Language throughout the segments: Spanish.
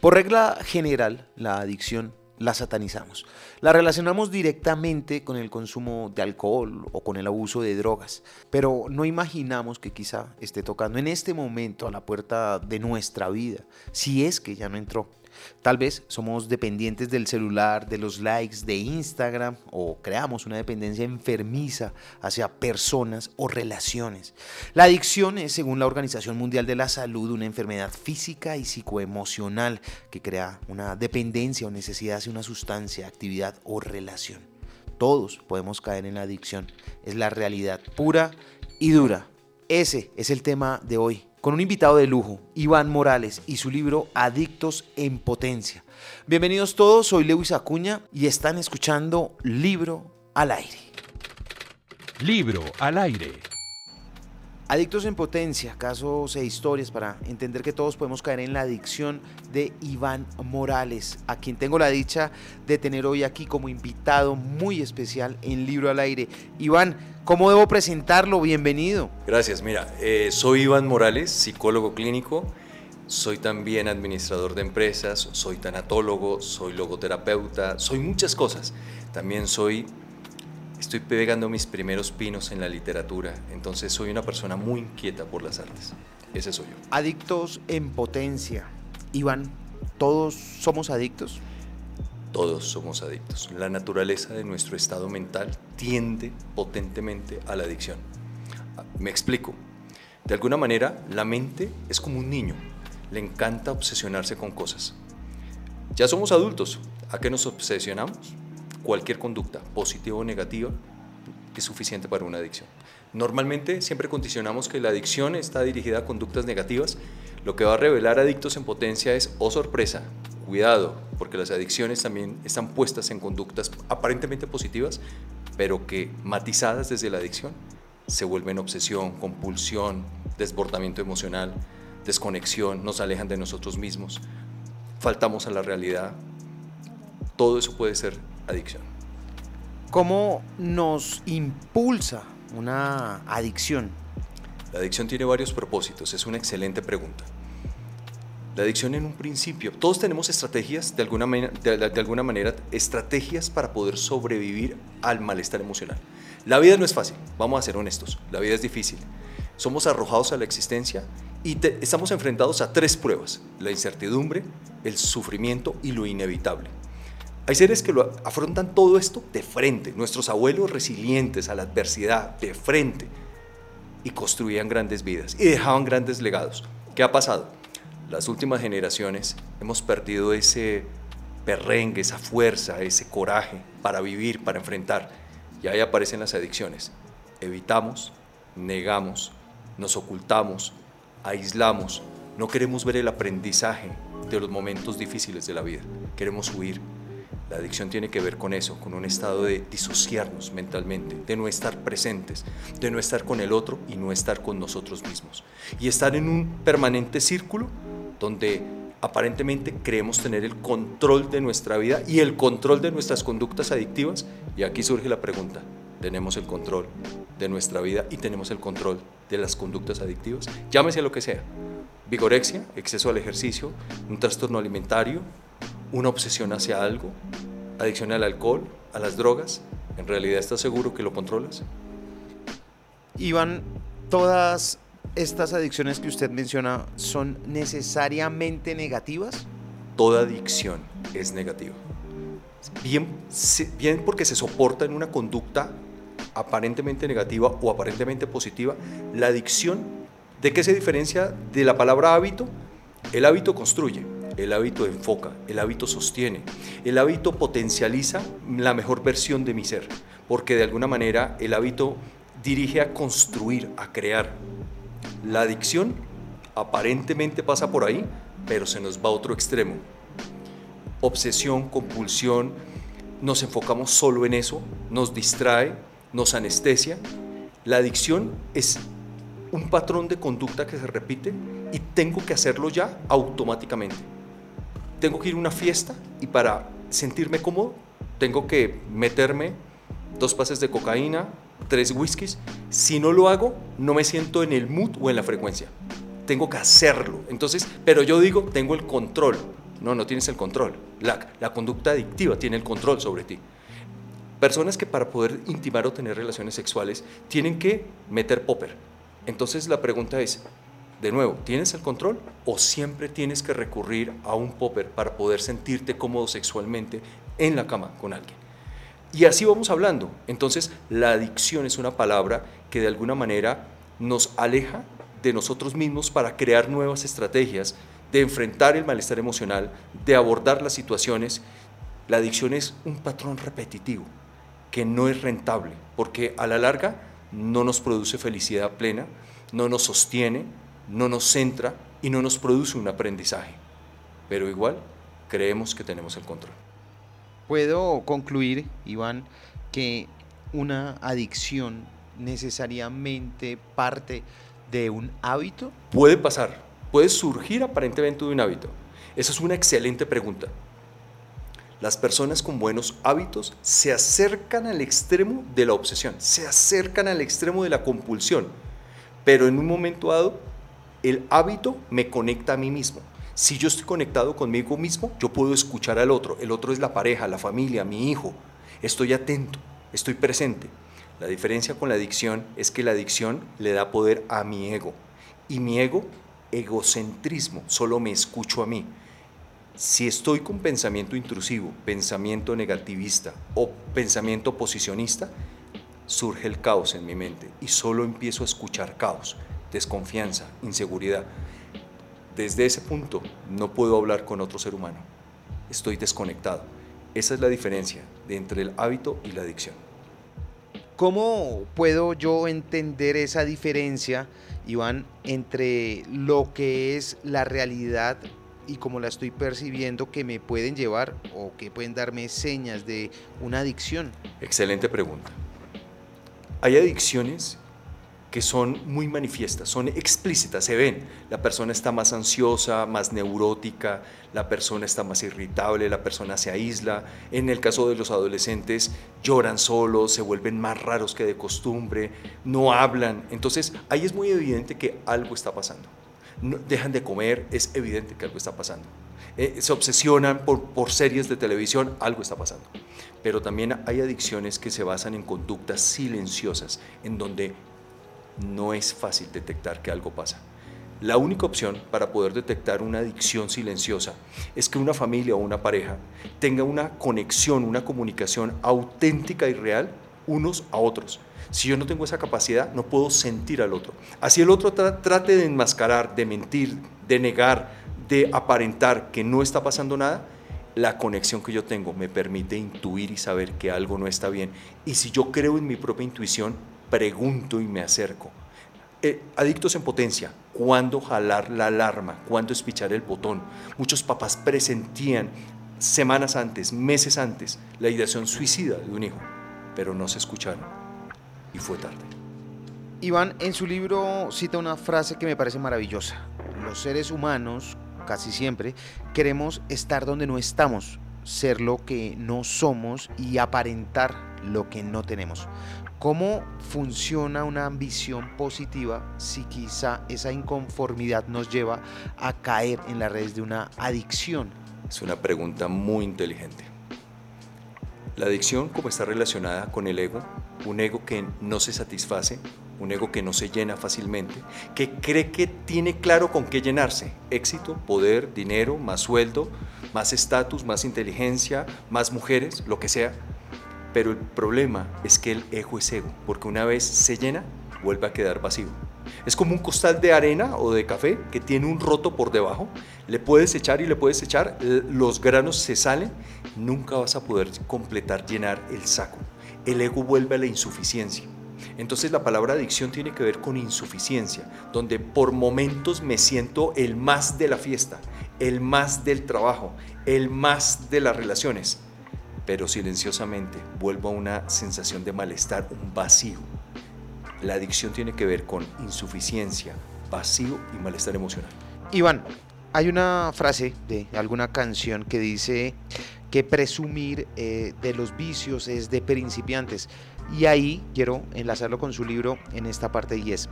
Por regla general, la adicción la satanizamos. La relacionamos directamente con el consumo de alcohol o con el abuso de drogas, pero no imaginamos que quizá esté tocando en este momento a la puerta de nuestra vida, si es que ya no entró. Tal vez somos dependientes del celular, de los likes, de Instagram o creamos una dependencia enfermiza hacia personas o relaciones. La adicción es, según la Organización Mundial de la Salud, una enfermedad física y psicoemocional que crea una dependencia o necesidad hacia una sustancia, actividad o relación. Todos podemos caer en la adicción. Es la realidad pura y dura. Ese es el tema de hoy con un invitado de lujo, Iván Morales, y su libro Adictos en Potencia. Bienvenidos todos, soy Lewis Acuña y están escuchando Libro al Aire. Libro al Aire. Adictos en Potencia, casos e historias para entender que todos podemos caer en la adicción de Iván Morales, a quien tengo la dicha de tener hoy aquí como invitado muy especial en Libro al Aire. Iván, ¿Cómo debo presentarlo? Bienvenido. Gracias. Mira, eh, soy Iván Morales, psicólogo clínico. Soy también administrador de empresas, soy tanatólogo, soy logoterapeuta, soy muchas cosas. También soy, estoy pegando mis primeros pinos en la literatura, entonces soy una persona muy inquieta por las artes. Ese soy yo. Adictos en potencia. Iván, ¿todos somos adictos? Todos somos adictos. La naturaleza de nuestro estado mental tiende potentemente a la adicción. Me explico. De alguna manera, la mente es como un niño. Le encanta obsesionarse con cosas. Ya somos adultos. ¿A qué nos obsesionamos? Cualquier conducta, positiva o negativa, es suficiente para una adicción. Normalmente siempre condicionamos que la adicción está dirigida a conductas negativas. Lo que va a revelar adictos en potencia es, oh sorpresa, cuidado, porque las adicciones también están puestas en conductas aparentemente positivas, pero que matizadas desde la adicción se vuelven obsesión, compulsión, desbordamiento emocional, desconexión, nos alejan de nosotros mismos, faltamos a la realidad. Todo eso puede ser adicción. ¿Cómo nos impulsa una adicción? La adicción tiene varios propósitos, es una excelente pregunta. La adicción en un principio, todos tenemos estrategias, de alguna, de, alguna manera, estrategias para poder sobrevivir al malestar emocional. La vida no es fácil, vamos a ser honestos, la vida es difícil. Somos arrojados a la existencia y estamos enfrentados a tres pruebas, la incertidumbre, el sufrimiento y lo inevitable. Hay seres que lo afrontan todo esto de frente, nuestros abuelos resilientes a la adversidad, de frente, y construían grandes vidas y dejaban grandes legados. ¿Qué ha pasado? las últimas generaciones hemos perdido ese perrengue, esa fuerza, ese coraje para vivir, para enfrentar. Y ahí aparecen las adicciones. Evitamos, negamos, nos ocultamos, aislamos, no queremos ver el aprendizaje de los momentos difíciles de la vida, queremos huir. La adicción tiene que ver con eso, con un estado de disociarnos mentalmente, de no estar presentes, de no estar con el otro y no estar con nosotros mismos. Y estar en un permanente círculo donde aparentemente creemos tener el control de nuestra vida y el control de nuestras conductas adictivas. Y aquí surge la pregunta, ¿tenemos el control de nuestra vida y tenemos el control de las conductas adictivas? Llámese lo que sea. Vigorexia, exceso al ejercicio, un trastorno alimentario, una obsesión hacia algo, adicción al alcohol, a las drogas. ¿En realidad estás seguro que lo controlas? Iván, todas estas adicciones que usted menciona son necesariamente negativas? Toda adicción es negativa. Bien, bien porque se soporta en una conducta aparentemente negativa o aparentemente positiva, la adicción, ¿de qué se diferencia de la palabra hábito? El hábito construye, el hábito enfoca, el hábito sostiene, el hábito potencializa la mejor versión de mi ser, porque de alguna manera el hábito dirige a construir, a crear. La adicción aparentemente pasa por ahí, pero se nos va a otro extremo. Obsesión, compulsión, nos enfocamos solo en eso, nos distrae, nos anestesia. La adicción es un patrón de conducta que se repite y tengo que hacerlo ya automáticamente. Tengo que ir a una fiesta y para sentirme cómodo tengo que meterme dos pases de cocaína, tres whiskies. Si no lo hago, no me siento en el mood o en la frecuencia. Tengo que hacerlo. Entonces, pero yo digo, tengo el control. No, no tienes el control. La, la conducta adictiva tiene el control sobre ti. Personas que para poder intimar o tener relaciones sexuales tienen que meter popper. Entonces la pregunta es, de nuevo, ¿tienes el control o siempre tienes que recurrir a un popper para poder sentirte cómodo sexualmente en la cama con alguien? Y así vamos hablando. Entonces, la adicción es una palabra que de alguna manera nos aleja de nosotros mismos para crear nuevas estrategias de enfrentar el malestar emocional, de abordar las situaciones. La adicción es un patrón repetitivo que no es rentable, porque a la larga no nos produce felicidad plena, no nos sostiene, no nos centra y no nos produce un aprendizaje. Pero igual creemos que tenemos el control. Puedo concluir, Iván, que una adicción necesariamente parte de un hábito? Puede pasar, puede surgir aparentemente de un hábito. Esa es una excelente pregunta. Las personas con buenos hábitos se acercan al extremo de la obsesión, se acercan al extremo de la compulsión, pero en un momento dado el hábito me conecta a mí mismo. Si yo estoy conectado conmigo mismo, yo puedo escuchar al otro. El otro es la pareja, la familia, mi hijo. Estoy atento, estoy presente. La diferencia con la adicción es que la adicción le da poder a mi ego. Y mi ego, egocentrismo, solo me escucho a mí. Si estoy con pensamiento intrusivo, pensamiento negativista o pensamiento posicionista, surge el caos en mi mente y solo empiezo a escuchar caos, desconfianza, inseguridad. Desde ese punto no puedo hablar con otro ser humano. Estoy desconectado. Esa es la diferencia entre el hábito y la adicción. ¿Cómo puedo yo entender esa diferencia, Iván, entre lo que es la realidad y cómo la estoy percibiendo que me pueden llevar o que pueden darme señas de una adicción? Excelente pregunta. Hay adicciones que son muy manifiestas, son explícitas, se ven. La persona está más ansiosa, más neurótica, la persona está más irritable, la persona se aísla. En el caso de los adolescentes, lloran solos, se vuelven más raros que de costumbre, no hablan. Entonces, ahí es muy evidente que algo está pasando. dejan de comer, es evidente que algo está pasando. Eh, se obsesionan por, por series de televisión, algo está pasando. Pero también hay adicciones que se basan en conductas silenciosas, en donde no es fácil detectar que algo pasa. La única opción para poder detectar una adicción silenciosa es que una familia o una pareja tenga una conexión, una comunicación auténtica y real unos a otros. Si yo no tengo esa capacidad, no puedo sentir al otro. Así el otro trate de enmascarar, de mentir, de negar, de aparentar que no está pasando nada, la conexión que yo tengo me permite intuir y saber que algo no está bien. Y si yo creo en mi propia intuición, pregunto y me acerco. Eh, adictos en potencia, ¿cuándo jalar la alarma? ¿Cuándo espichar el botón? Muchos papás presentían semanas antes, meses antes, la ideación suicida de un hijo, pero no se escucharon y fue tarde. Iván en su libro cita una frase que me parece maravillosa. Los seres humanos, casi siempre, queremos estar donde no estamos, ser lo que no somos y aparentar lo que no tenemos. ¿Cómo funciona una ambición positiva si quizá esa inconformidad nos lleva a caer en las redes de una adicción? Es una pregunta muy inteligente. La adicción, como está relacionada con el ego, un ego que no se satisface, un ego que no se llena fácilmente, que cree que tiene claro con qué llenarse, éxito, poder, dinero, más sueldo, más estatus, más inteligencia, más mujeres, lo que sea, pero el problema es que el ego es ego, porque una vez se llena, vuelve a quedar vacío. Es como un costal de arena o de café que tiene un roto por debajo. Le puedes echar y le puedes echar, los granos se salen, nunca vas a poder completar, llenar el saco. El ego vuelve a la insuficiencia. Entonces la palabra adicción tiene que ver con insuficiencia, donde por momentos me siento el más de la fiesta, el más del trabajo, el más de las relaciones, pero silenciosamente vuelvo a una sensación de malestar, un vacío. La adicción tiene que ver con insuficiencia, vacío y malestar emocional. Iván, hay una frase de alguna canción que dice que presumir eh, de los vicios es de principiantes. Y ahí quiero enlazarlo con su libro en esta parte 10,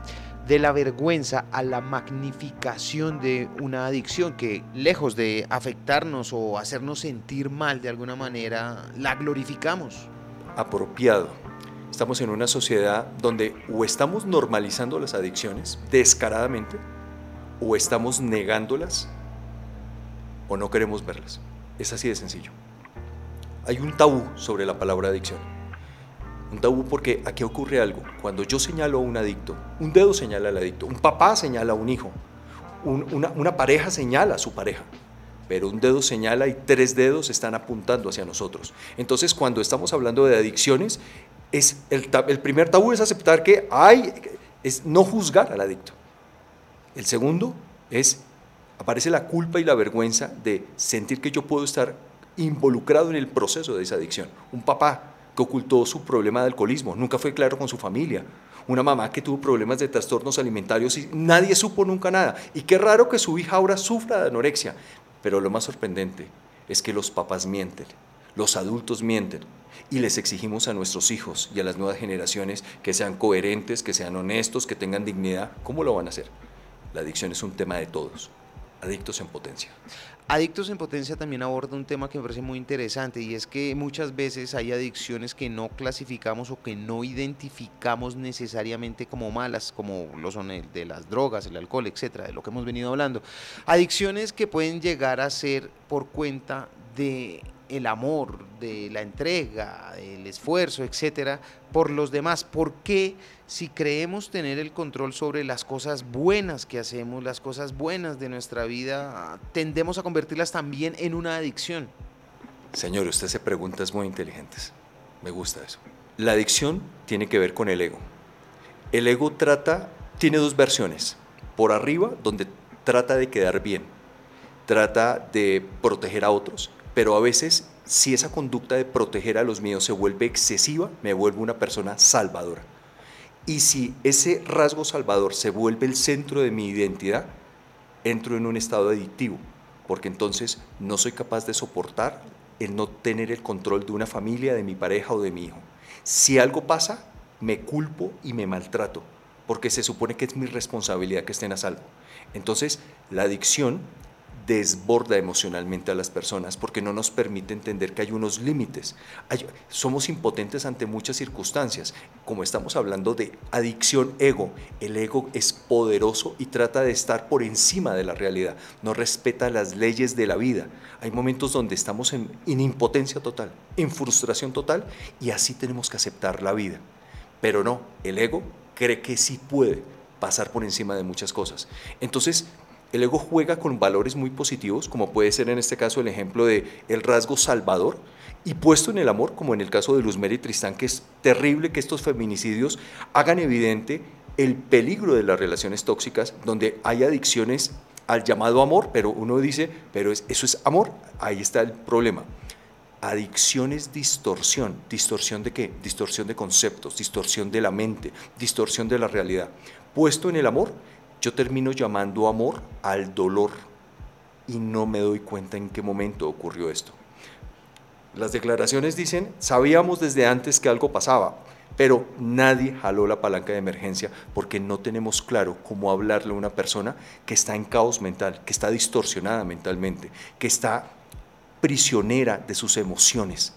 de la vergüenza a la magnificación de una adicción que lejos de afectarnos o hacernos sentir mal de alguna manera, la glorificamos. Apropiado. Estamos en una sociedad donde o estamos normalizando las adicciones descaradamente o estamos negándolas o no queremos verlas. Es así de sencillo. Hay un tabú sobre la palabra adicción. Un tabú porque aquí ocurre algo. Cuando yo señalo a un adicto, un dedo señala al adicto, un papá señala a un hijo, una, pareja señala a su pareja pero un dedo señala y tres dedos están apuntando hacia nosotros. Entonces, cuando estamos hablando de adicciones, es el, el, primer tabú es aceptar que hay, es no juzgar al adicto. El segundo es, aparece la culpa y la vergüenza de sentir que yo puedo estar involucrado en el proceso de esa adicción. Un papá que ocultó su problema de alcoholismo, nunca fue claro con su familia. Una mamá que tuvo problemas de trastornos alimentarios y nadie supo nunca nada. Y qué raro que su hija ahora sufra de anorexia. Pero lo más sorprendente es que los papás mienten, los adultos mienten. Y les exigimos a nuestros hijos y a las nuevas generaciones que sean coherentes, que sean honestos, que tengan dignidad. ¿Cómo lo van a hacer? La adicción es un tema de todos. Adictos en potencia. Adictos en Potencia también aborda un tema que me parece muy interesante y es que muchas veces hay adicciones que no clasificamos o que no identificamos necesariamente como malas, como lo son el de las drogas, el alcohol, etcétera, de lo que hemos venido hablando. Adicciones que pueden llegar a ser por cuenta de el amor, de la entrega, del esfuerzo, etcétera, por los demás. ¿Por qué si creemos tener el control sobre las cosas buenas que hacemos, las cosas buenas de nuestra vida, tendemos a convertirlas también en una adicción? Señor, usted se preguntas muy inteligentes. Me gusta eso. La adicción tiene que ver con el ego. El ego trata, tiene dos versiones. Por arriba, donde trata de quedar bien, trata de proteger a otros, pero a veces si esa conducta de proteger a los míos se vuelve excesiva, me vuelvo una persona salvadora. Y si ese rasgo salvador se vuelve el centro de mi identidad, entro en un estado adictivo, porque entonces no soy capaz de soportar el no tener el control de una familia, de mi pareja o de mi hijo. Si algo pasa, me culpo y me maltrato, porque se supone que es mi responsabilidad que estén a salvo. Entonces, la adicción desborda emocionalmente a las personas porque no nos permite entender que hay unos límites. somos impotentes ante muchas circunstancias. Como estamos hablando de adicción ego, el ego es poderoso y trata de estar por encima de la realidad, no respeta las leyes de la vida. Hay momentos donde estamos en, en impotencia total, en frustración total y así tenemos que aceptar la vida. Pero no, el ego cree que sí puede pasar por encima de muchas cosas. Entonces, el ego juega con valores muy positivos, como puede ser en este caso el ejemplo de el rasgo salvador, y puesto en el amor, como en el caso de Luzmeri y Tristán, que es terrible que estos feminicidios hagan evidente el peligro de las relaciones tóxicas, donde hay adicciones al llamado amor, pero uno dice, pero eso es amor, ahí está el problema. Adicción es distorsión. ¿Distorsión de qué? Distorsión de conceptos, distorsión de la mente, distorsión de la realidad. Puesto en el amor, yo termino llamando amor al dolor y no me doy cuenta en qué momento ocurrió esto. Las declaraciones dicen, sabíamos desde antes que algo pasaba, pero nadie jaló la palanca de emergencia porque no tenemos claro cómo hablarle a una persona que está en caos mental, que está distorsionada mentalmente, que está prisionera de sus emociones.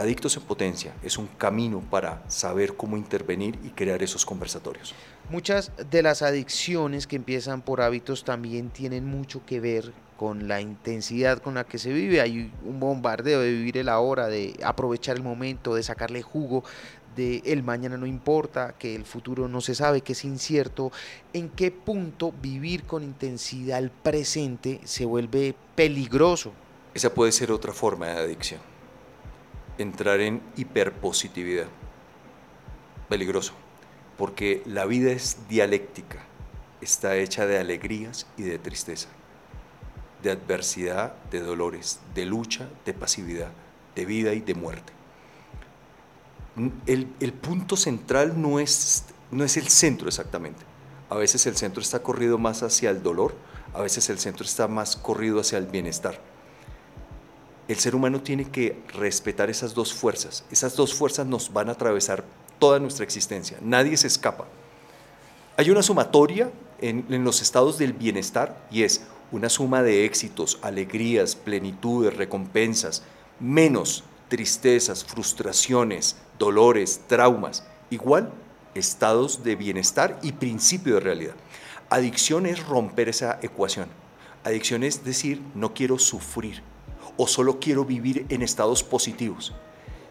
Adictos en Potencia es un camino para saber cómo intervenir y crear esos conversatorios. Muchas de las adicciones que empiezan por hábitos también tienen mucho que ver con la intensidad con la que se vive. Hay un bombardeo de vivir el ahora, de aprovechar el momento, de sacarle jugo, de el mañana no importa, que el futuro no se sabe, que es incierto. ¿En qué punto vivir con intensidad el presente se vuelve peligroso? Esa puede ser otra forma de adicción entrar en hiperpositividad. Peligroso, porque la vida es dialéctica, está hecha de alegrías y de tristeza, de adversidad, de dolores, de lucha, de pasividad, de vida y de muerte. El, el punto central no es, no es el centro exactamente. A veces el centro está corrido más hacia el dolor, a veces el centro está más corrido hacia el bienestar el ser humano tiene que respetar esas dos fuerzas. Esas dos fuerzas nos van a atravesar toda nuestra existencia. Nadie se escapa. Hay una sumatoria en, los estados del bienestar y es una suma de éxitos, alegrías, plenitudes, recompensas, menos tristezas, frustraciones, dolores, traumas. Igual, estados de bienestar y principio de realidad. Adicción es romper esa ecuación. Adicción es decir, no quiero sufrir o solo quiero vivir en estados positivos.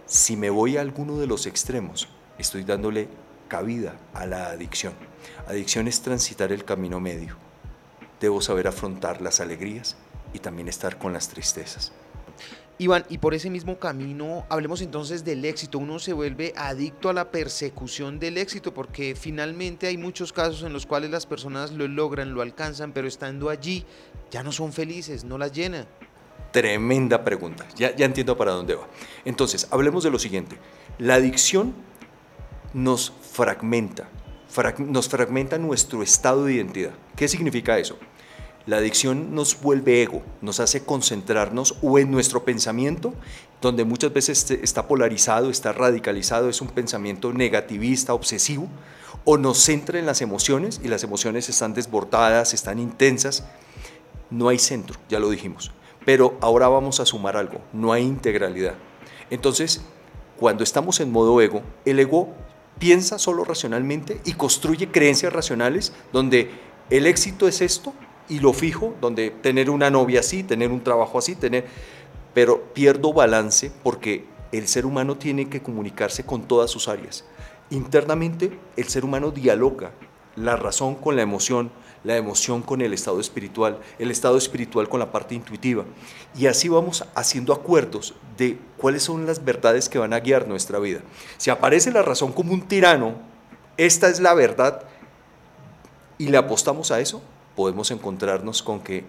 Si me voy a alguno de los extremos, estoy dándole cabida a la adicción. Adicción es transitar el camino medio. Debo saber afrontar las alegrías y también estar con las tristezas. Iván, y por ese mismo camino, hablemos entonces del éxito. Uno se vuelve adicto a la persecución del éxito porque finalmente hay muchos casos en los cuales las personas lo logran, lo alcanzan, pero estando allí ya no son felices, no las llena. Tremenda pregunta, ya, ya entiendo para dónde va. Entonces, hablemos de lo siguiente. La adicción nos fragmenta, nos fragmenta nuestro estado de identidad. ¿Qué significa eso? La adicción nos vuelve ego, nos hace concentrarnos o en nuestro pensamiento, donde muchas veces está polarizado, está radicalizado, es un pensamiento negativista, obsesivo, o nos centra en las emociones y las emociones están desbordadas, están intensas. No hay centro, ya lo dijimos. Pero ahora vamos a sumar algo, no hay integralidad. Entonces, cuando estamos en modo ego, el ego piensa solo racionalmente y construye creencias racionales donde el éxito es esto y lo fijo, donde tener una novia así, tener un trabajo así, tener... Pero pierdo balance porque el ser humano tiene que comunicarse con todas sus áreas. Internamente el ser humano dialoga la razón con la emoción, la emoción con el estado espiritual, el estado espiritual con la parte intuitiva. Y así vamos haciendo acuerdos de cuáles son las verdades que van a guiar nuestra vida. Si aparece la razón como un tirano, esta es la verdad, y le apostamos a eso, podemos encontrarnos con que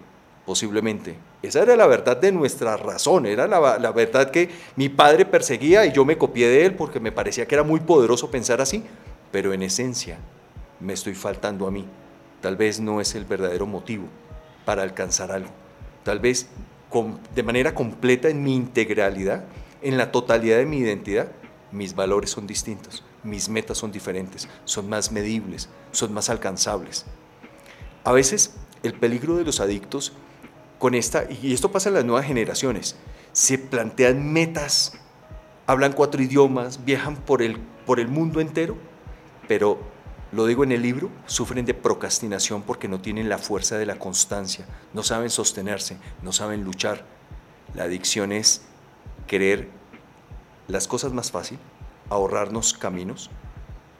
posiblemente esa era la verdad de nuestra razón, era la, la, verdad que mi padre perseguía y yo me copié de él porque me parecía que era muy poderoso pensar así, pero en esencia me estoy faltando a mí. Tal vez no es el verdadero motivo para alcanzar algo. Tal vez de manera completa en mi integralidad, en la totalidad de mi identidad, mis valores son distintos, mis metas son diferentes, son más medibles, son más alcanzables. A veces el peligro de los adictos con esta, y esto pasa en las nuevas generaciones, se plantean metas, hablan cuatro idiomas, viajan por el, por el mundo entero, pero lo digo en el libro, sufren de procrastinación porque no tienen la fuerza de la constancia, no saben sostenerse, no saben luchar. La adicción es querer las cosas más fácil, ahorrarnos caminos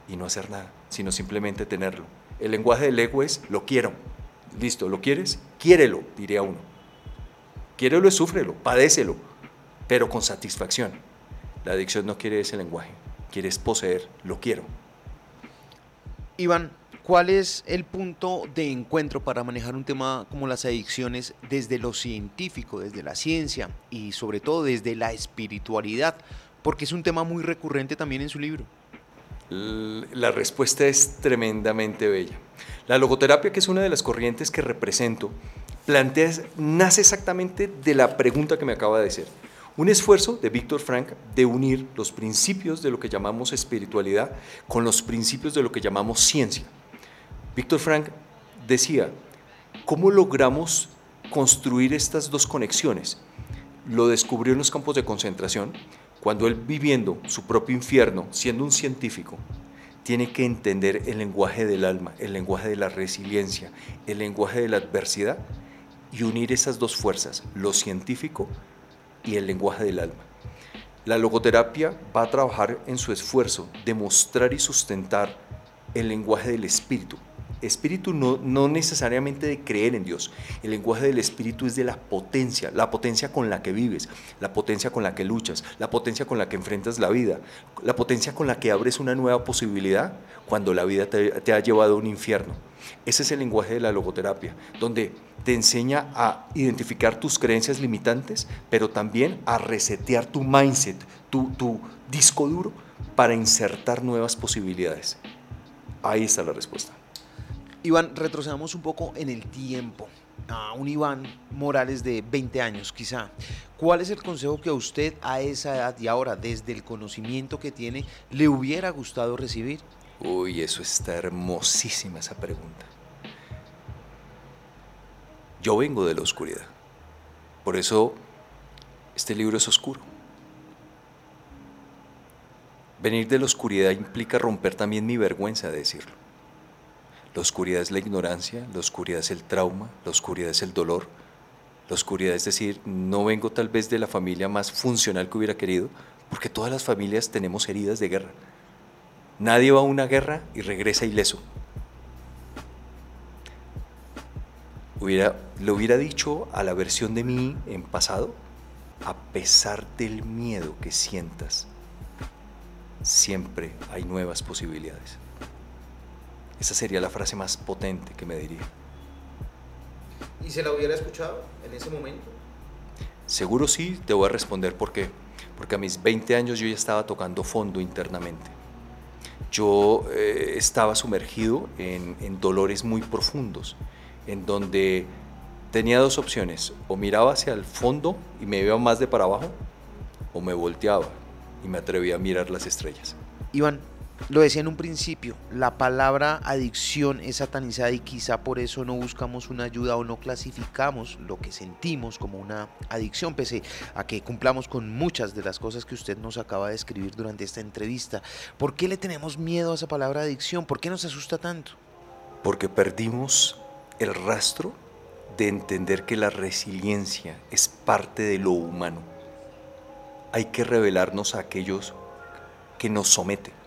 y no hacer nada, sino simplemente tenerlo. El lenguaje del ego es lo quiero. Listo, ¿lo quieres? Quiérelo, diría uno. Quiérelo y súfrelo, padécelo, pero con satisfacción. La adicción no quiere ese lenguaje, quiere poseer, lo quiero. Iván, ¿cuál es el punto de encuentro para manejar un tema como las adicciones desde lo científico, desde la ciencia y sobre todo desde la espiritualidad? Porque es un tema muy recurrente también en su libro. La respuesta es tremendamente bella. La logoterapia, que es una de las corrientes que represento, nace exactamente de la pregunta que me acaba de hacer. Un esfuerzo de Víctor Frank de unir los principios de lo que llamamos espiritualidad con los principios de lo que llamamos ciencia. Víctor Frank decía, ¿cómo logramos construir estas dos conexiones? Lo descubrió en los campos de concentración, cuando él viviendo su propio infierno, siendo un científico, tiene que entender el lenguaje del alma, el lenguaje de la resiliencia, el lenguaje de la adversidad y unir esas dos fuerzas, lo científico y el lenguaje del alma. La logoterapia va a trabajar en su esfuerzo de mostrar y sustentar el lenguaje del espíritu. Espíritu no, no necesariamente de creer en Dios. El lenguaje del espíritu es de la potencia, la potencia con la que vives, la potencia con la que luchas, la potencia con la que enfrentas la vida, la potencia con la que abres una nueva posibilidad cuando la vida te, ha llevado a un infierno. Ese es el lenguaje de la logoterapia, donde te enseña a identificar tus creencias limitantes, pero también a resetear tu mindset, tu, tu disco duro, para insertar nuevas posibilidades. Ahí está la respuesta. Iván, retrocedamos un poco en el tiempo. a un Iván Morales de 20 años quizá, ¿cuál es el consejo que a usted a esa edad y ahora desde el conocimiento que tiene le hubiera gustado recibir? Uy, eso está hermosísima esa pregunta. Yo vengo de la oscuridad. Por eso este libro es oscuro. Venir de la oscuridad implica romper también mi vergüenza de decirlo. La oscuridad es la ignorancia, la oscuridad es el trauma, la oscuridad es el dolor. La oscuridad es decir, no vengo tal vez de la familia más funcional que hubiera querido, porque todas las familias tenemos heridas de guerra. Nadie va a una guerra y regresa ileso. Hubiera, le hubiera dicho a la versión de mí en pasado, a pesar del miedo que sientas, siempre hay nuevas posibilidades. Esa sería la frase más potente que me diría. ¿Y se la hubiera escuchado en ese momento? Seguro sí, te voy a responder por qué. Porque a mis 20 años yo ya estaba tocando fondo internamente. Yo eh, estaba sumergido en, en dolores muy profundos, en donde tenía dos opciones, o miraba hacia el fondo y me iba más de para abajo, o me volteaba y me atrevía a mirar las estrellas. Iván, lo decía en un principio, la palabra adicción es satanizada y quizá por eso no buscamos una ayuda o no clasificamos lo que sentimos como una adicción, pese a que cumplamos con muchas de las cosas que usted nos acaba de escribir durante esta entrevista. ¿Por qué le tenemos miedo a esa palabra adicción? ¿Por qué nos asusta tanto? Porque perdimos el rastro de entender que la resiliencia es parte de lo humano. Hay que revelarnos a aquellos que nos someten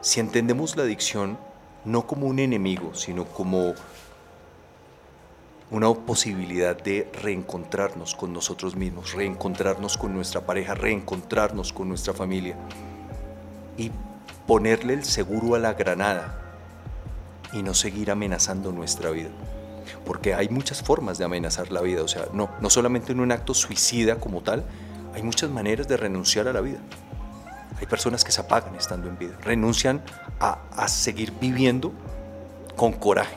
si entendemos la adicción no como un enemigo, sino como una posibilidad de reencontrarnos con nosotros mismos, reencontrarnos con nuestra pareja, reencontrarnos con nuestra familia y ponerle el seguro a la granada y no seguir amenazando nuestra vida. Porque hay muchas formas de amenazar la vida, o sea, no, no solamente en un acto suicida como tal, hay muchas maneras de renunciar a la vida. Hay personas que se apagan estando en vida, renuncian a, seguir viviendo con coraje.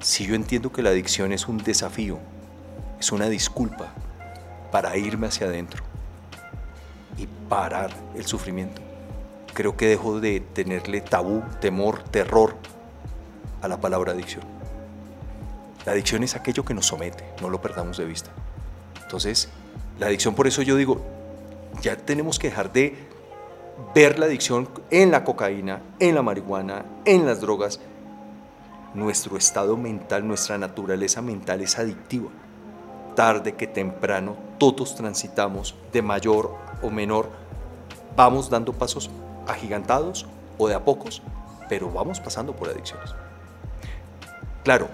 Si yo entiendo que la adicción es un desafío, es una disculpa para irme hacia adentro y parar el sufrimiento, creo que dejo de tenerle tabú, temor, terror a la palabra adicción. La adicción es aquello que nos somete, no lo perdamos de vista. Entonces, la adicción, por eso yo digo, ya tenemos que dejar de ver la adicción en la cocaína, en la marihuana, en las drogas. Nuestro estado mental, nuestra naturaleza mental es adictiva. Tarde que temprano, todos transitamos de mayor o menor, vamos dando pasos agigantados o de a pocos, pero vamos pasando por adicciones. Claro,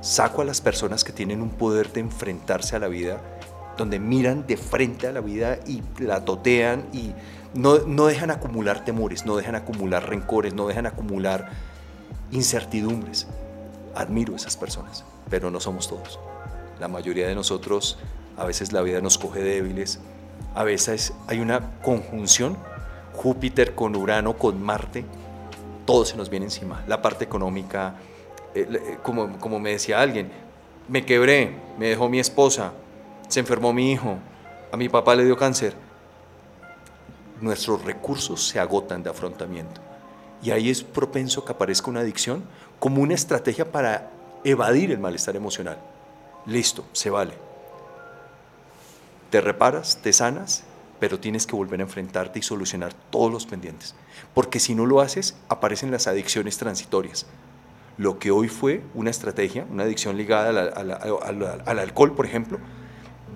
saco a las personas que tienen un poder de enfrentarse a la vida donde miran de frente a la vida y la totean y no, no dejan acumular temores, no dejan acumular rencores, no dejan acumular incertidumbres. Admiro esas personas, pero no somos todos. La mayoría de nosotros, a veces la vida nos coge débiles, a veces hay una conjunción, Júpiter con Urano, con Marte, todo se nos viene encima. La parte económica, eh, eh, como, como me decía alguien, me quebré, me dejó mi esposa, se enfermó mi hijo, a mi papá le dio cáncer. Nuestros recursos se agotan de afrontamiento. Y ahí es propenso que aparezca una adicción como una estrategia para evadir el malestar emocional. Listo, se vale. Te reparas, te sanas, pero tienes que volver a enfrentarte y solucionar todos los pendientes. Porque si no lo haces, aparecen las adicciones transitorias. Lo que hoy fue una estrategia, una adicción ligada al alcohol, por ejemplo,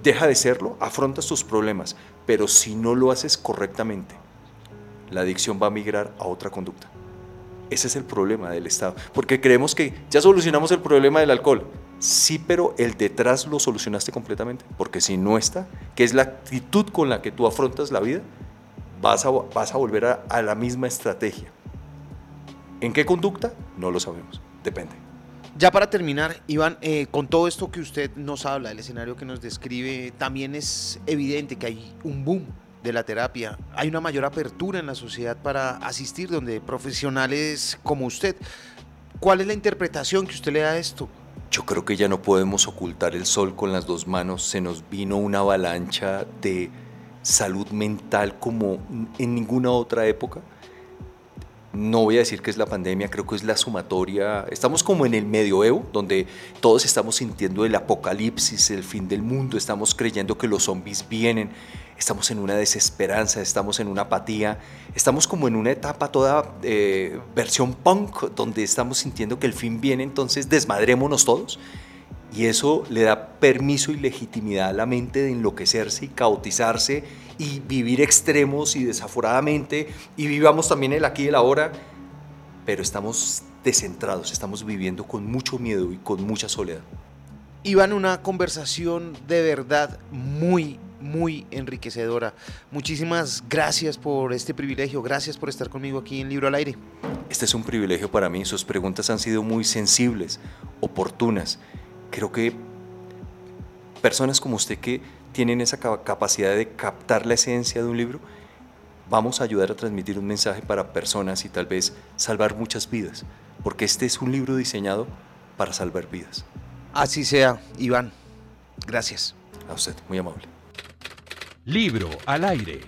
deja de serlo, afrontas tus problemas, pero si no lo haces correctamente, la adicción va a migrar a otra conducta. Ese es el problema del Estado, porque creemos que ya solucionamos el problema del alcohol. Sí, pero el detrás lo solucionaste completamente, porque si no está, que es la actitud con la que tú afrontas la vida, vas a, volver a, a la misma estrategia. ¿En qué conducta? No lo sabemos, depende. Ya para terminar, Iván, eh, con todo esto que usted nos habla, el escenario que nos describe, también es evidente que hay un boom de la terapia. Hay una mayor apertura en la sociedad para asistir, donde profesionales como usted ¿Cuál es la interpretación que usted le da a esto? Yo creo que ya no podemos ocultar el sol con las dos manos. Se nos vino una avalancha de salud mental como en ninguna otra época. No voy a decir que es la pandemia, creo que es la sumatoria. Estamos como en el medioevo, donde todos estamos sintiendo el apocalipsis, el fin del mundo, estamos creyendo que los zombies vienen, estamos en una desesperanza, estamos en una apatía, estamos como en una etapa toda eh, versión punk, donde estamos sintiendo que el fin viene, entonces desmadrémonos todos. Y eso le da permiso y legitimidad a la mente de enloquecerse y caotizarse y vivir extremos y desaforadamente y vivamos también el aquí y el ahora, pero estamos descentrados, estamos viviendo con mucho miedo y con mucha soledad. Iván, una conversación de verdad muy, muy enriquecedora. Muchísimas gracias por este privilegio, gracias por estar conmigo aquí en Libro al Aire. Este es un privilegio para mí, sus preguntas han sido muy sensibles, oportunas. Creo que personas como usted que tienen esa capacidad de captar la esencia de un libro, vamos a ayudar a transmitir un mensaje para personas y tal vez salvar muchas vidas, porque este es un libro diseñado para salvar vidas. Así sea, Iván. Gracias. A usted, muy amable. Libro al aire.